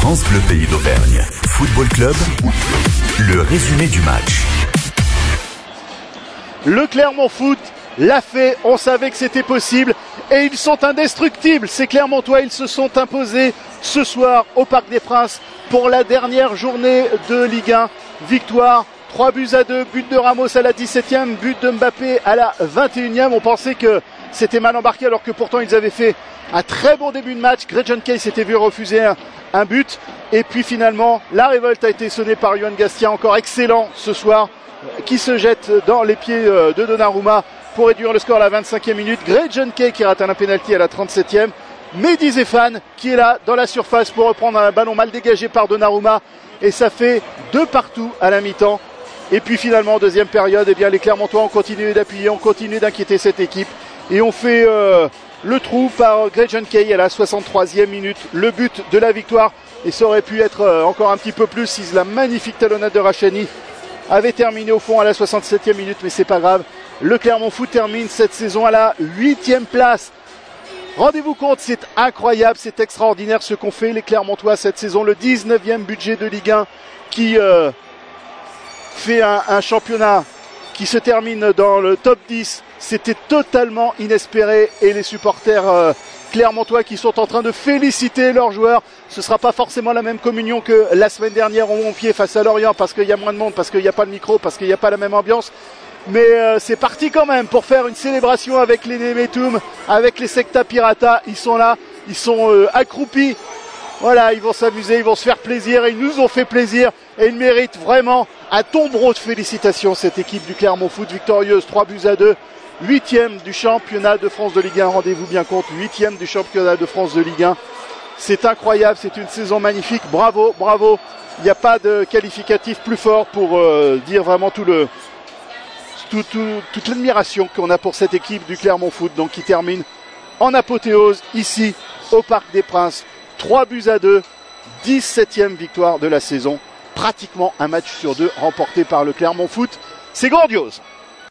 France Bleu Pays d'Auvergne. Football Club, le résumé du match. Le Clermont Foot l'a fait, on savait que c'était possible et ils sont indestructibles. Ces Clermontois, ils se sont imposés ce soir au Parc des Princes pour la dernière journée de Ligue 1. Victoire 3 buts à 2, but de Ramos à la 17e, but de Mbappé à la 21e. On pensait que c'était mal embarqué alors que pourtant ils avaient fait un très bon début de match. Gretchen Kay s'était vu refuser un, but. Et puis finalement, la révolte a été sonnée par Johan Gastia, encore excellent ce soir, qui se jette dans les pieds euh, de Donnarumma pour réduire le score à la 25e minute. Gretchen Kay qui rate un penalty à la 37e. Mehdi Zefan qui est là dans la surface pour reprendre un ballon mal dégagé par Donnarumma. Et ça fait deux partout à la mi-temps. Et puis finalement, deuxième période, eh bien, les Clermontois ont continué d'appuyer, ont continué d'inquiéter cette équipe. Et on fait euh, le trou par Gretchen Kay à la 63e minute. Le but de la victoire. Et ça aurait pu être euh, encore un petit peu plus si la magnifique talonnade de Rachani avait terminé au fond à la 67e minute. Mais c'est pas grave. Le Clermont Foot termine cette saison à la 8e place. Rendez-vous compte, c'est incroyable, c'est extraordinaire ce qu'ont fait les Clermontois cette saison. Le 19e budget de Ligue 1 qui euh, fait un, championnat qui se termine dans le top 10. C'était totalement inespéré et les supporters euh, clermontois qui sont en train de féliciter leurs joueurs. Ce ne sera pas forcément la même communion que la semaine dernière au Montpied face à Lorient parce qu'il y a moins de monde, parce qu'il n'y a pas de micro, parce qu'il n'y a pas la même ambiance. Mais euh, c'est parti quand même pour faire une célébration avec les Nemetum, avec les Secta Pirata. Ils sont là, ils sont euh, accroupis. Voilà, ils vont s'amuser, ils vont se faire plaisir. Ils nous ont fait plaisir et ils méritent vraiment un tombereau de félicitations cette équipe du Clermont Foot victorieuse. 3 buts à 2 huitième du championnat de France de Ligue 1 rendez-vous bien compte. Huitième du championnat de France de Ligue 1 c'est incroyable c'est une saison magnifique. Bravo bravo. Il n'y a pas de qualificatif plus fort pour euh, dire vraiment toute l'admiration qu'on a pour cette équipe du Clermont Foot donc qui termine en apothéose ici au Parc des Princes 3 buts à 2 17e victoire de la saison pratiquement un match sur deux remporté par le Clermont Foot. C'est grandiose.